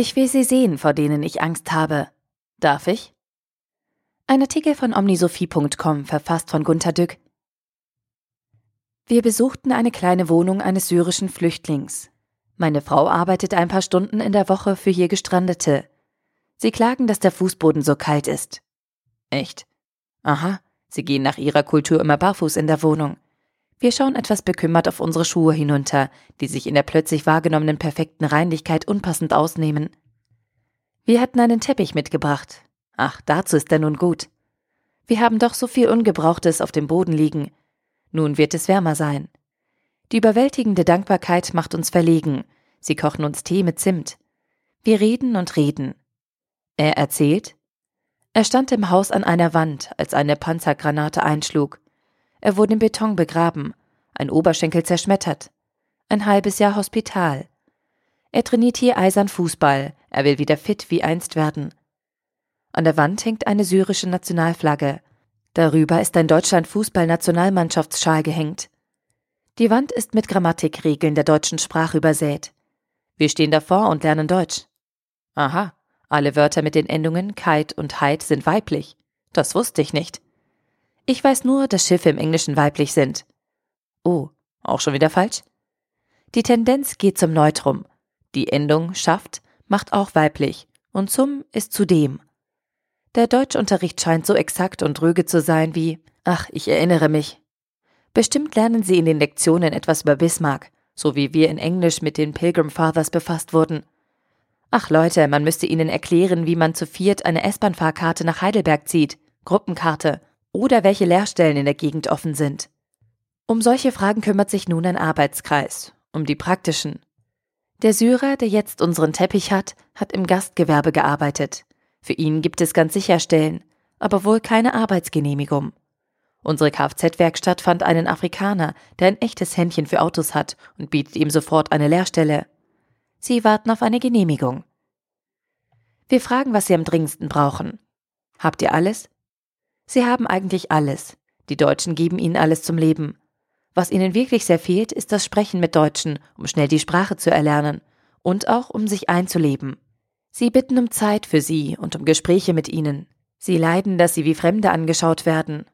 Ich will sie sehen, vor denen ich Angst habe. Darf ich? Ein Artikel von omnisophie.com, verfasst von Gunter Dück. Wir besuchten eine kleine Wohnung eines syrischen Flüchtlings. Meine Frau arbeitet ein paar Stunden in der Woche für hier Gestrandete. Sie klagen, dass der Fußboden so kalt ist. Echt? Aha, sie gehen nach ihrer Kultur immer barfuß in der Wohnung. Wir schauen etwas bekümmert auf unsere Schuhe hinunter, die sich in der plötzlich wahrgenommenen perfekten Reinlichkeit unpassend ausnehmen. Wir hatten einen Teppich mitgebracht. Ach, dazu ist er nun gut. Wir haben doch so viel Ungebrauchtes auf dem Boden liegen. Nun wird es wärmer sein. Die überwältigende Dankbarkeit macht uns verlegen. Sie kochen uns Tee mit Zimt. Wir reden und reden. Er erzählt, er stand im Haus an einer Wand, als eine Panzergranate einschlug. Er wurde im Beton begraben, ein Oberschenkel zerschmettert. Ein halbes Jahr Hospital. Er trainiert hier eisern Fußball, er will wieder fit wie einst werden. An der Wand hängt eine syrische Nationalflagge. Darüber ist ein Deutschland-Fußball-Nationalmannschaftsschal gehängt. Die Wand ist mit Grammatikregeln der deutschen Sprache übersät. Wir stehen davor und lernen Deutsch. Aha, alle Wörter mit den Endungen kite und heit sind weiblich. Das wusste ich nicht. Ich weiß nur, dass Schiffe im Englischen weiblich sind. Oh, auch schon wieder falsch? Die Tendenz geht zum Neutrum. Die Endung schafft macht auch weiblich und zum ist zudem. Der Deutschunterricht scheint so exakt und rüge zu sein wie, ach, ich erinnere mich. Bestimmt lernen Sie in den Lektionen etwas über Bismarck, so wie wir in Englisch mit den Pilgrim Fathers befasst wurden. Ach Leute, man müsste ihnen erklären, wie man zu viert eine S-Bahn-Fahrkarte nach Heidelberg zieht, Gruppenkarte oder welche Lehrstellen in der Gegend offen sind. Um solche Fragen kümmert sich nun ein Arbeitskreis, um die praktischen. Der Syrer, der jetzt unseren Teppich hat, hat im Gastgewerbe gearbeitet. Für ihn gibt es ganz sicher Stellen, aber wohl keine Arbeitsgenehmigung. Unsere Kfz-Werkstatt fand einen Afrikaner, der ein echtes Händchen für Autos hat und bietet ihm sofort eine Lehrstelle. Sie warten auf eine Genehmigung. Wir fragen, was Sie am dringendsten brauchen. Habt ihr alles? Sie haben eigentlich alles. Die Deutschen geben ihnen alles zum Leben. Was ihnen wirklich sehr fehlt, ist das Sprechen mit Deutschen, um schnell die Sprache zu erlernen und auch um sich einzuleben. Sie bitten um Zeit für sie und um Gespräche mit ihnen. Sie leiden, dass sie wie Fremde angeschaut werden.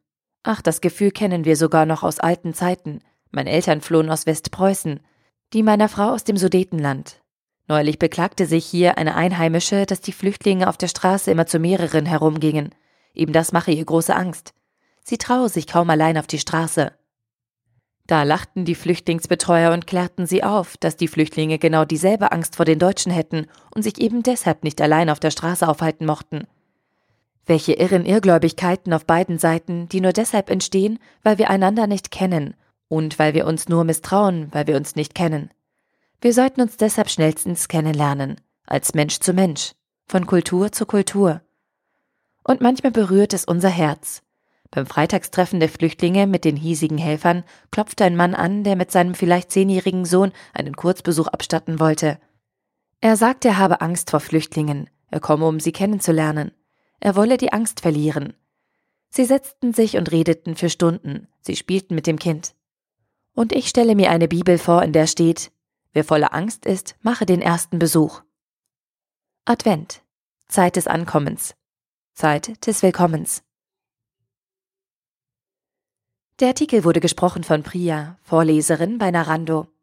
Ach, das Gefühl kennen wir sogar noch aus alten Zeiten. Meine Eltern flohen aus Westpreußen, die meiner Frau aus dem Sudetenland. Neulich beklagte sich hier eine Einheimische, dass die Flüchtlinge auf der Straße immer zu mehreren herumgingen. Eben das mache ihr große Angst. Sie traue sich kaum allein auf die Straße. Da lachten die Flüchtlingsbetreuer und klärten sie auf, dass die Flüchtlinge genau dieselbe Angst vor den Deutschen hätten und sich eben deshalb nicht allein auf der Straße aufhalten mochten. Welche irren Irrgläubigkeiten auf beiden Seiten, die nur deshalb entstehen, weil wir einander nicht kennen und weil wir uns nur misstrauen, weil wir uns nicht kennen. Wir sollten uns deshalb schnellstens kennenlernen, als Mensch zu Mensch, von Kultur zu Kultur. Und manchmal berührt es unser Herz. Beim Freitagstreffen der Flüchtlinge mit den hiesigen Helfern klopfte ein Mann an, der mit seinem vielleicht zehnjährigen Sohn einen Kurzbesuch abstatten wollte. Er sagte, er habe Angst vor Flüchtlingen, er komme, um sie kennenzulernen. Er wolle die Angst verlieren. Sie setzten sich und redeten für Stunden, sie spielten mit dem Kind. Und ich stelle mir eine Bibel vor, in der steht, Wer voller Angst ist, mache den ersten Besuch. Advent. Zeit des Ankommens. Zeit des Willkommens. Der Artikel wurde gesprochen von Priya, Vorleserin bei Narando.